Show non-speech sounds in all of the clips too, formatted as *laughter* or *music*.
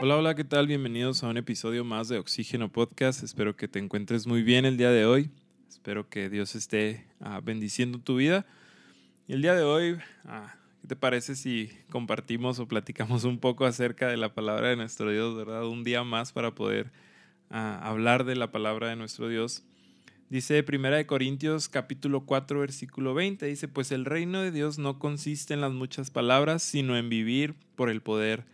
Hola, hola, ¿qué tal? Bienvenidos a un episodio más de Oxígeno Podcast. Espero que te encuentres muy bien el día de hoy. Espero que Dios esté ah, bendiciendo tu vida. Y el día de hoy, ah, ¿qué te parece si compartimos o platicamos un poco acerca de la palabra de nuestro Dios, verdad? Un día más para poder ah, hablar de la palabra de nuestro Dios. Dice Primera de Corintios capítulo 4 versículo 20, dice, pues el reino de Dios no consiste en las muchas palabras, sino en vivir por el poder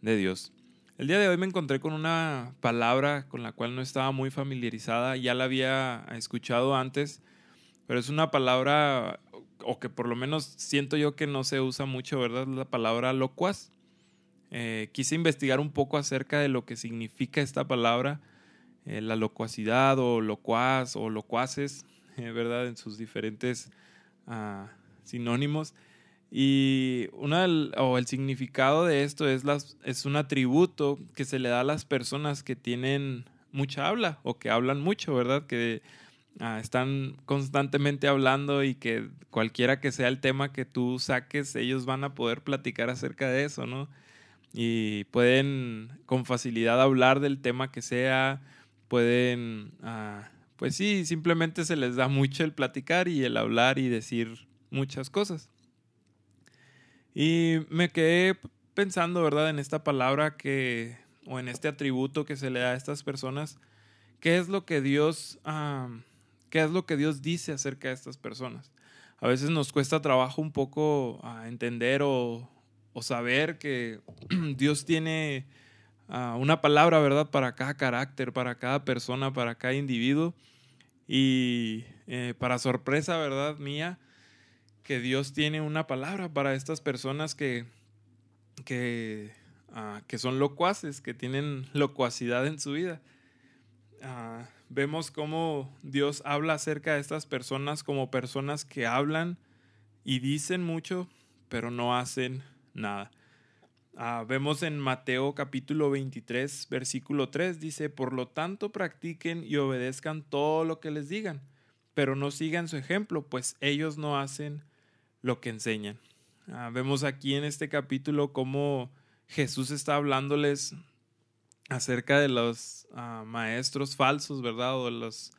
de Dios. El día de hoy me encontré con una palabra con la cual no estaba muy familiarizada, ya la había escuchado antes, pero es una palabra, o que por lo menos siento yo que no se usa mucho, ¿verdad? La palabra locuaz. Eh, quise investigar un poco acerca de lo que significa esta palabra eh, la locuacidad o locuaz o locuaces, *laughs* ¿verdad? En sus diferentes ah, sinónimos. Y una, o el significado de esto es, las, es un atributo que se le da a las personas que tienen mucha habla o que hablan mucho, ¿verdad? Que ah, están constantemente hablando y que cualquiera que sea el tema que tú saques, ellos van a poder platicar acerca de eso, ¿no? Y pueden con facilidad hablar del tema que sea, pueden, ah, pues sí, simplemente se les da mucho el platicar y el hablar y decir muchas cosas. Y me quedé pensando, ¿verdad?, en esta palabra que, o en este atributo que se le da a estas personas, ¿qué es lo que Dios, ah, qué es lo que Dios dice acerca de estas personas? A veces nos cuesta trabajo un poco ah, entender o, o saber que *clears throat* Dios tiene una palabra, ¿verdad? Para cada carácter, para cada persona, para cada individuo. Y eh, para sorpresa, ¿verdad? Mía, que Dios tiene una palabra para estas personas que, que, ah, que son locuaces, que tienen locuacidad en su vida. Ah, vemos cómo Dios habla acerca de estas personas como personas que hablan y dicen mucho, pero no hacen nada. Ah, vemos en Mateo capítulo 23, versículo 3, dice, por lo tanto practiquen y obedezcan todo lo que les digan, pero no sigan su ejemplo, pues ellos no hacen lo que enseñan. Ah, vemos aquí en este capítulo cómo Jesús está hablándoles acerca de los ah, maestros falsos, ¿verdad? O los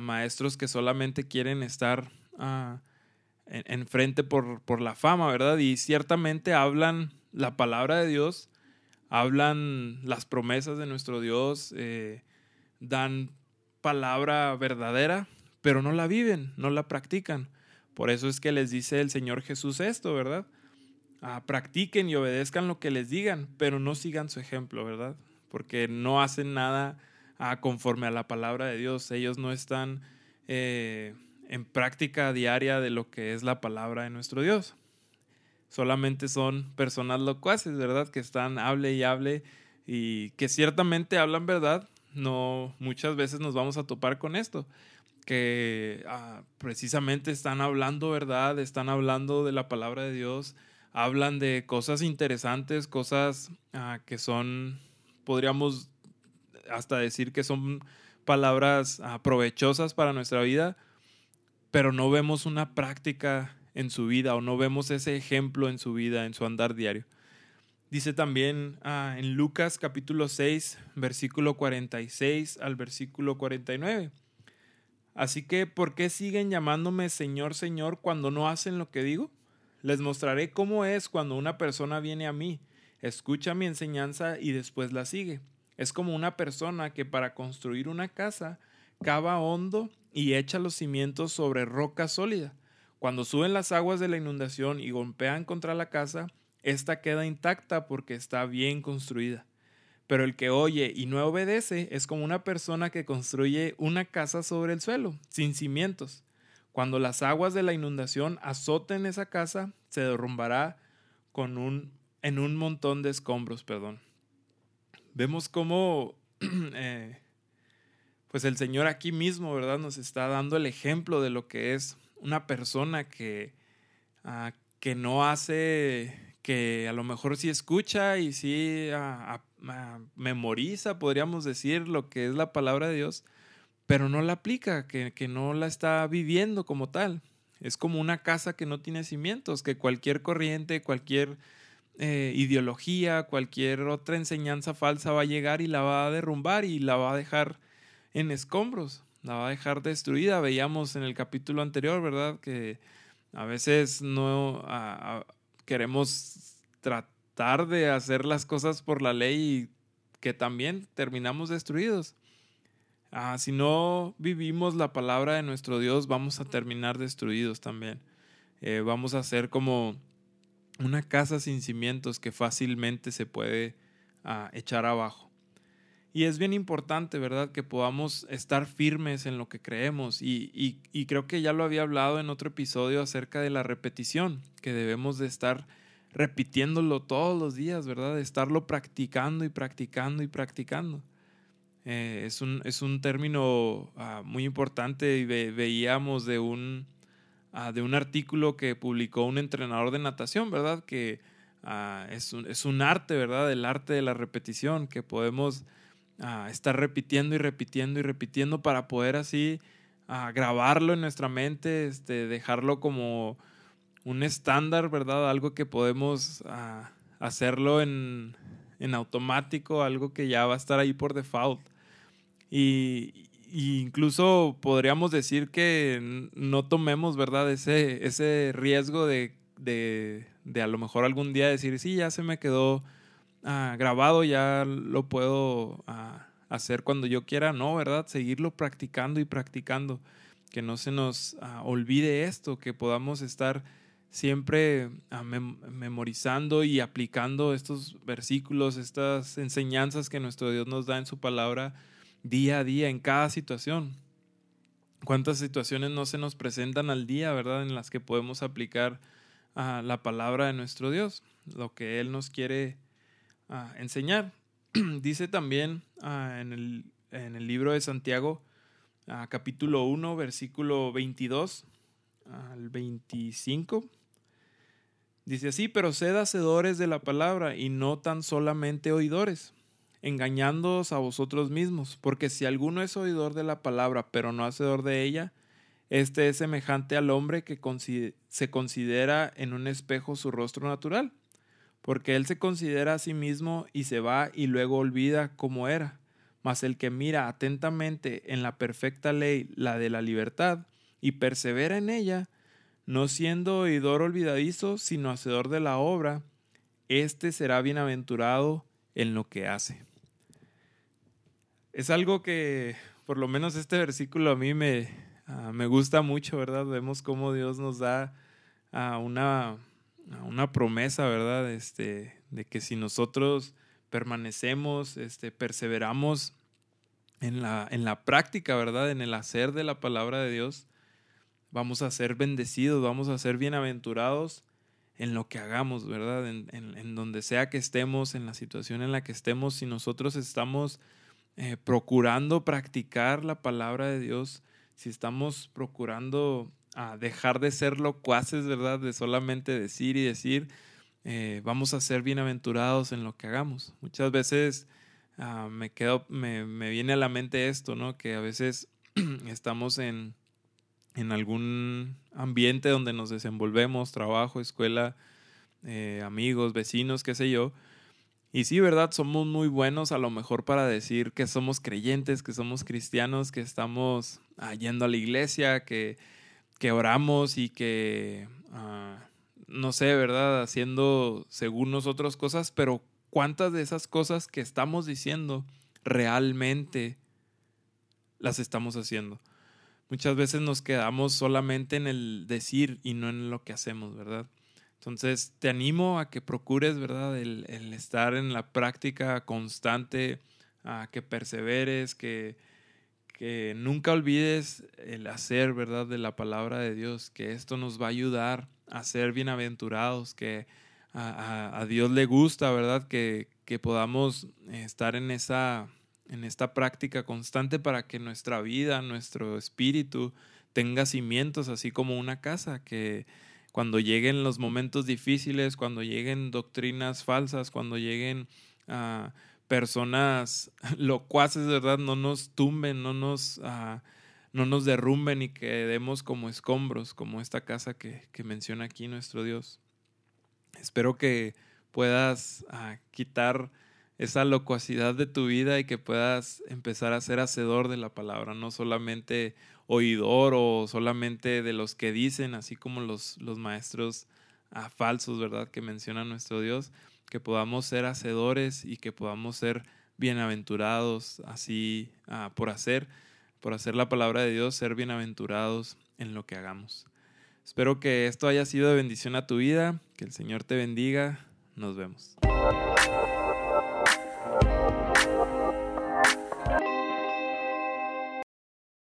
maestros que solamente quieren estar enfrente por, por la fama, ¿verdad? Y ciertamente hablan la palabra de Dios, hablan las promesas de nuestro Dios, eh, dan palabra verdadera, pero no la viven, no la practican. Por eso es que les dice el Señor Jesús esto, ¿verdad? Ah, practiquen y obedezcan lo que les digan, pero no sigan su ejemplo, ¿verdad? Porque no hacen nada ah, conforme a la palabra de Dios. Ellos no están eh, en práctica diaria de lo que es la palabra de nuestro Dios solamente son personas locuaces, ¿verdad? Que están hable y hable y que ciertamente hablan verdad. No, muchas veces nos vamos a topar con esto, que ah, precisamente están hablando verdad, están hablando de la palabra de Dios, hablan de cosas interesantes, cosas ah, que son, podríamos hasta decir que son palabras aprovechosas para nuestra vida, pero no vemos una práctica en su vida o no vemos ese ejemplo en su vida, en su andar diario. Dice también ah, en Lucas capítulo 6, versículo 46 al versículo 49. Así que, ¿por qué siguen llamándome Señor, Señor cuando no hacen lo que digo? Les mostraré cómo es cuando una persona viene a mí, escucha mi enseñanza y después la sigue. Es como una persona que para construir una casa cava hondo y echa los cimientos sobre roca sólida. Cuando suben las aguas de la inundación y golpean contra la casa, ésta queda intacta porque está bien construida. Pero el que oye y no obedece es como una persona que construye una casa sobre el suelo, sin cimientos. Cuando las aguas de la inundación azoten esa casa, se derrumbará con un, en un montón de escombros. Perdón. Vemos cómo *clears throat* eh, pues el Señor aquí mismo, ¿verdad? Nos está dando el ejemplo de lo que es una persona que, ah, que no hace, que a lo mejor sí escucha y sí memoriza, podríamos decir, lo que es la palabra de Dios, pero no la aplica, que, que no la está viviendo como tal. Es como una casa que no tiene cimientos, que cualquier corriente, cualquier eh, ideología, cualquier otra enseñanza falsa va a llegar y la va a derrumbar y la va a dejar en escombros, la va a dejar destruida. Veíamos en el capítulo anterior, ¿verdad? Que a veces no queremos tratar de hacer las cosas por la ley y que también terminamos destruidos. Ah, si no vivimos la palabra de nuestro Dios, vamos a terminar destruidos también. Eh, vamos a ser como una casa sin cimientos que fácilmente se puede ah, echar abajo. Y es bien importante, ¿verdad?, que podamos estar firmes en lo que creemos. Y, y, creo que ya lo había hablado en otro episodio acerca de la repetición, que debemos de estar repitiéndolo todos los días, ¿verdad? De estarlo practicando y practicando y practicando. Eh, es, un, es, un, término ah, muy importante y veíamos de un, ah, de un artículo que publicó un entrenador de natación, ¿verdad? Que ah, es, un, es, un, arte, ¿verdad? El arte de la repetición, que podemos estar repitiendo y repitiendo y repitiendo para poder así grabarlo en nuestra mente, este, dejarlo como un estándar, ¿verdad? Algo que podemos hacerlo en, en automático, algo que ya va a estar ahí por default. Y, incluso podríamos decir que no tomemos, ¿verdad? Ese, ese riesgo de, de, de, a lo mejor algún día decir, sí, ya se me quedó ah, grabado, ya lo puedo ah, hacer cuando yo quiera. No, ¿verdad? Seguirlo practicando y practicando. Que no se nos ah, olvide esto, que podamos estar siempre memorizando y aplicando estos versículos, estas enseñanzas que nuestro Dios nos da en su palabra día a día, en cada situación. ¿Cuántas situaciones no se nos presentan al día, verdad? En las que podemos aplicar ah, la palabra de nuestro Dios, lo que Él nos quiere ah, enseñar. *clears throat* Dice también ah, en, el, en, el, libro de Santiago, capítulo 1, versículo 22 al 25. Dice así, pero sed hacedores de la palabra y no tan solamente oidores engañándoos a vosotros mismos, porque si alguno es oidor de la palabra, pero no hacedor de ella, este es semejante al hombre que se considera en un espejo su rostro natural, porque él se considera a sí mismo y se va y luego olvida cómo era. Mas el que mira atentamente en la perfecta ley, la de la libertad, y persevera en ella, no siendo oidor olvidadizo, sino hacedor de la obra, éste será bienaventurado en lo que hace es algo que, por lo menos este versículo a mí me, ah, me gusta mucho, ¿verdad? Vemos cómo Dios nos da uh, una, una, promesa, ¿verdad? Este, de que si nosotros permanecemos, este, perseveramos en la, en la práctica, ¿verdad? En el hacer de la palabra de Dios, vamos a ser bendecidos, vamos a ser bienaventurados en lo que hagamos, ¿verdad? En, en, donde sea que estemos, en la situación en la que estemos, si nosotros estamos eh, procurando practicar la palabra de Dios, si estamos procurando ah, dejar de ser locuaces, ¿verdad? De solamente decir y decir, eh, vamos a ser bienaventurados en lo que hagamos. Muchas veces ah, me, quedo, me, me, viene a la mente esto, ¿no? Que a veces *clears throat* estamos en, en algún ambiente donde nos desenvolvemos, trabajo, escuela, eh, amigos, vecinos, qué sé yo, y sí, ¿verdad? Somos muy buenos a lo mejor para decir que somos creyentes, que somos cristianos, que estamos ah, yendo a la iglesia, que, que oramos y que, ah, no sé, ¿verdad? Haciendo según nosotros cosas, pero ¿cuántas de esas cosas que estamos diciendo realmente las estamos haciendo? Muchas veces nos quedamos solamente en el decir y no en lo que hacemos, ¿verdad? Entonces, te animo a que procures, ¿verdad? El, estar en la práctica constante, a que perseveres, que, que nunca olvides el hacer, ¿verdad? De la palabra de Dios, que esto nos va a ayudar a ser bienaventurados, que a, Dios le gusta, ¿verdad? Que, que podamos estar en esa en esta práctica constante para que nuestra vida, nuestro espíritu tenga cimientos, así como una casa, que, cuando lleguen los momentos difíciles, cuando lleguen doctrinas falsas, cuando lleguen uh, personas *laughs* locuaces, ¿verdad? No nos tumben, no nos, uh, no nos derrumben y quedemos como escombros, como esta casa que, que menciona aquí nuestro Dios. Espero que puedas ah, quitar esa locuacidad de tu vida y que puedas empezar a ser hacedor de la palabra, no solamente oidor o solamente de los que dicen, así como los, los maestros ah, falsos, ¿verdad? Que menciona nuestro Dios, que podamos ser hacedores y que podamos ser bienaventurados así ah, por hacer, por hacer la palabra de Dios, ser bienaventurados en lo que hagamos. Espero que esto haya sido de bendición a tu vida, que el Señor te bendiga. Nos vemos.